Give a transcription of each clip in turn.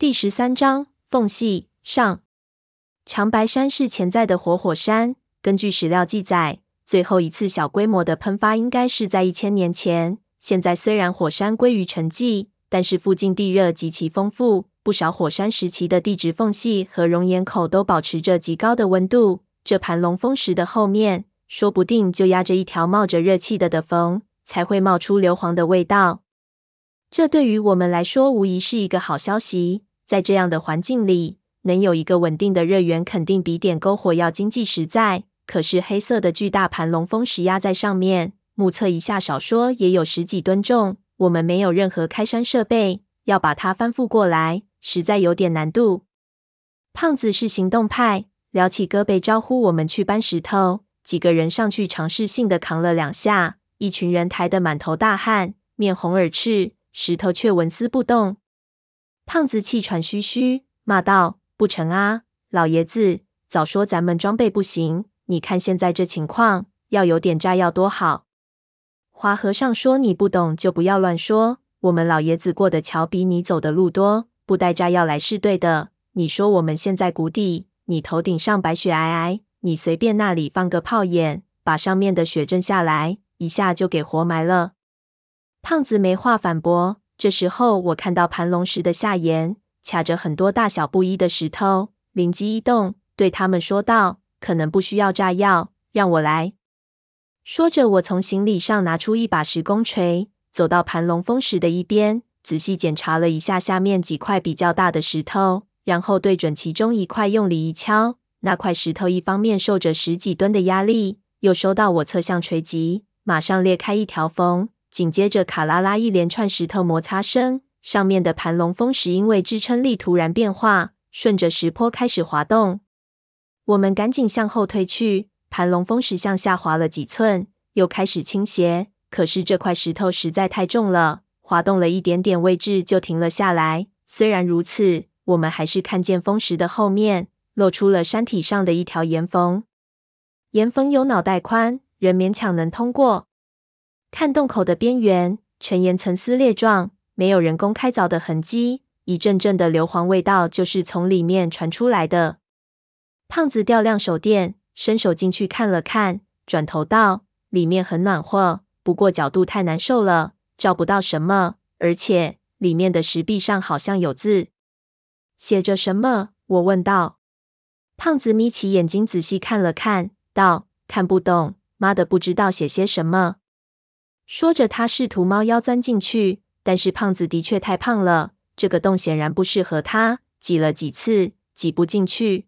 第十三章缝隙上。长白山是潜在的活火，山。根据史料记载，最后一次小规模的喷发应该是在一千年前。现在虽然火山归于沉寂，但是附近地热极其丰富，不少火山时期的地质缝隙和熔岩口都保持着极高的温度。这盘龙峰石的后面，说不定就压着一条冒着热气的的缝，才会冒出硫磺的味道。这对于我们来说，无疑是一个好消息。在这样的环境里，能有一个稳定的热源，肯定比点篝火要经济实在。可是黑色的巨大盘龙峰石压在上面，目测一下，少说也有十几吨重。我们没有任何开山设备，要把它翻覆过来，实在有点难度。胖子是行动派，撩起胳膊招呼我们去搬石头。几个人上去尝试性的扛了两下，一群人抬得满头大汗，面红耳赤，石头却纹丝不动。胖子气喘吁吁，骂道：“不成啊，老爷子，早说咱们装备不行。”你看现在这情况，要有点炸药多好。花和尚说：“你不懂就不要乱说。我们老爷子过的桥比你走的路多，不带炸药来是对的。你说我们现在谷底，你头顶上白雪皑皑，你随便那里放个炮眼，把上面的雪震下来，一下就给活埋了。”胖子没话反驳。这时候我看到盘龙石的下沿卡着很多大小不一的石头，灵机一动，对他们说道。可能不需要炸药，让我来。说着，我从行李上拿出一把石工锤，走到盘龙峰石的一边，仔细检查了一下下面几块比较大的石头，然后对准其中一块用力一敲。那块石头一方面受着十几吨的压力，又收到我侧向锤击，马上裂开一条缝。紧接着，卡拉拉一连串石头摩擦声，上面的盘龙峰石因为支撑力突然变化，顺着石坡开始滑动。我们赶紧向后退去，盘龙峰石向下滑了几寸，又开始倾斜。可是这块石头实在太重了，滑动了一点点位置就停了下来。虽然如此，我们还是看见峰石的后面露出了山体上的一条岩缝，岩缝有脑袋宽，人勉强能通过。看洞口的边缘，沉岩层撕裂状，没有人工开凿的痕迹，一阵阵的硫磺味道就是从里面传出来的。胖子调亮手电，伸手进去看了看，转头道：“里面很暖和，不过角度太难受了，照不到什么。而且里面的石壁上好像有字，写着什么？”我问道。胖子眯起眼睛仔细看了看，道：“看不懂，妈的，不知道写些什么。”说着，他试图猫腰钻进去，但是胖子的确太胖了，这个洞显然不适合他，挤了几次，挤不进去。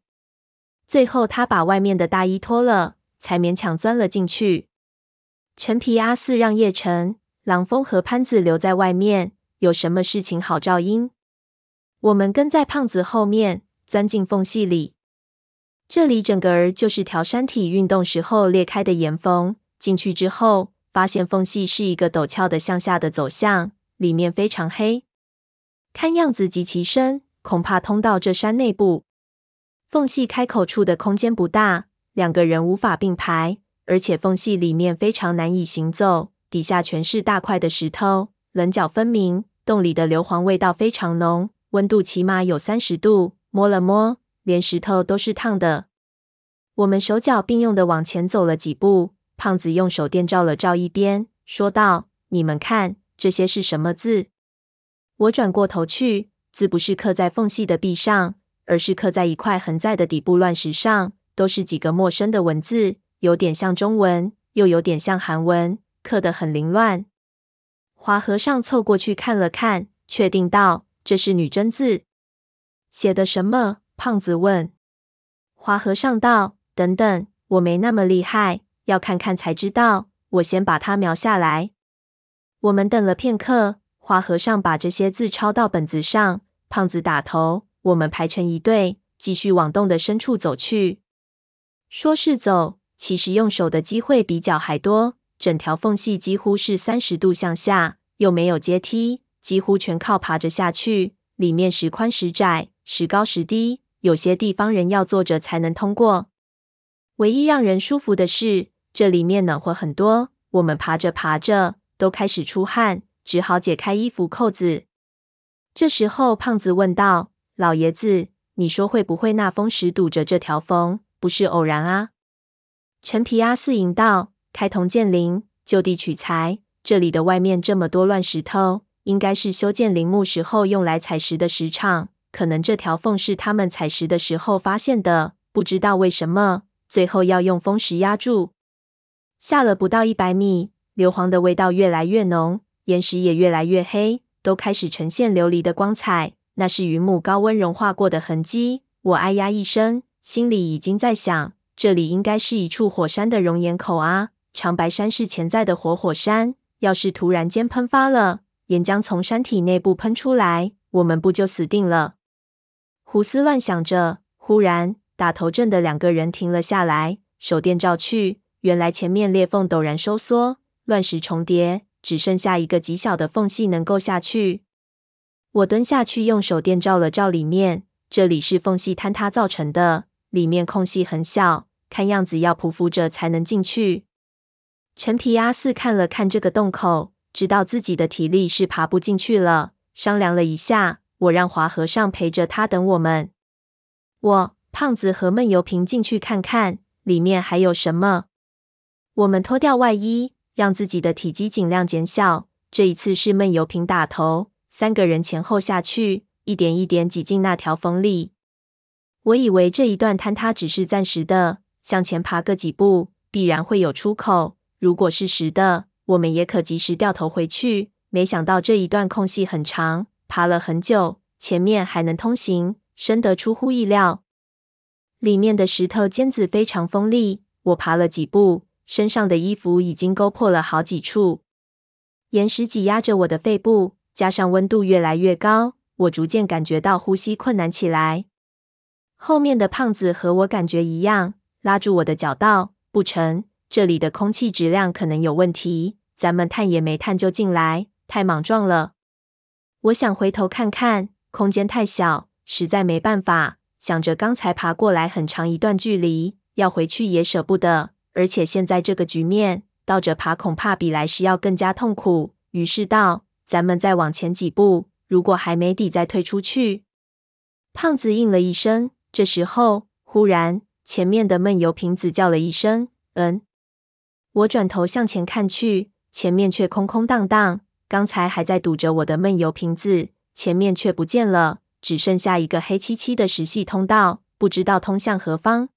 最后，他把外面的大衣脱了，才勉强钻了进去。陈皮阿四让叶晨、郎峰和潘子留在外面，有什么事情好照应。我们跟在胖子后面，钻进缝隙里。这里整个儿就是条山体运动时候裂开的岩缝。进去之后，发现缝隙是一个陡峭的向下的走向，里面非常黑，看样子极其深，恐怕通到这山内部。缝隙开口处的空间不大，两个人无法并排，而且缝隙里面非常难以行走，底下全是大块的石头，棱角分明。洞里的硫磺味道非常浓，温度起码有三十度。摸了摸，连石头都是烫的。我们手脚并用的往前走了几步，胖子用手电照了照一边，说道：“你们看，这些是什么字？”我转过头去，字不是刻在缝隙的壁上。而是刻在一块横在的底部乱石上，都是几个陌生的文字，有点像中文，又有点像韩文，刻得很凌乱。华和尚凑过去看了看，确定道：“这是女真字。”写的什么？胖子问。华和尚道：“等等，我没那么厉害，要看看才知道。我先把它描下来。”我们等了片刻，花和尚把这些字抄到本子上，胖子打头。我们排成一队，继续往洞的深处走去。说是走，其实用手的机会比脚还多。整条缝隙几乎是三十度向下，又没有阶梯，几乎全靠爬着下去。里面时宽时窄，时高时低，有些地方人要坐着才能通过。唯一让人舒服的是，这里面暖和很多。我们爬着爬着，都开始出汗，只好解开衣服扣子。这时候，胖子问道。老爷子，你说会不会那风石堵着这条缝，不是偶然啊？”陈皮阿四引道：“开铜建陵，就地取材，这里的外面这么多乱石头，应该是修建陵墓时候用来采石的石场。可能这条缝是他们采石的时候发现的，不知道为什么，最后要用风石压住。”下了不到一百米，硫磺的味道越来越浓，岩石也越来越黑，都开始呈现琉璃的光彩。那是云母高温融化过的痕迹。我哎呀一声，心里已经在想，这里应该是一处火山的熔岩口啊！长白山是潜在的活火山，要是突然间喷发了，岩浆从山体内部喷出来，我们不就死定了？胡思乱想着，忽然打头阵的两个人停了下来，手电照去。原来前面裂缝陡然收缩，乱石重叠，只剩下一个极小的缝隙能够下去。我蹲下去，用手电照了照里面，这里是缝隙坍塌造成的，里面空隙很小，看样子要匍匐着才能进去。陈皮阿四看了看这个洞口，知道自己的体力是爬不进去了，商量了一下，我让华和尚陪着他等我们。我、胖子和闷油瓶进去看看，里面还有什么。我们脱掉外衣，让自己的体积尽量减小。这一次是闷油瓶打头，三个人前后下去，一点一点挤进那条缝里。我以为这一段坍塌只是暂时的，向前爬个几步，必然会有出口。如果是实的，我们也可及时掉头回去。没想到这一段空隙很长，爬了很久，前面还能通行，深得出乎意料。里面的石头尖子非常锋利，我爬了几步。身上的衣服已经勾破了好几处，岩石挤压着我的肺部，加上温度越来越高，我逐渐感觉到呼吸困难起来。后面的胖子和我感觉一样，拉住我的脚道：“不成，这里的空气质量可能有问题，咱们探也没探就进来，太莽撞了。”我想回头看看，空间太小，实在没办法。想着刚才爬过来很长一段距离，要回去也舍不得。而且现在这个局面，倒着爬恐怕比来时要更加痛苦。于是道：“咱们再往前几步，如果还没底，再退出去。”胖子应了一声。这时候，忽然前面的闷油瓶子叫了一声：“嗯！”我转头向前看去，前面却空空荡荡。刚才还在堵着我的闷油瓶子，前面却不见了，只剩下一个黑漆漆的石隙通道，不知道通向何方。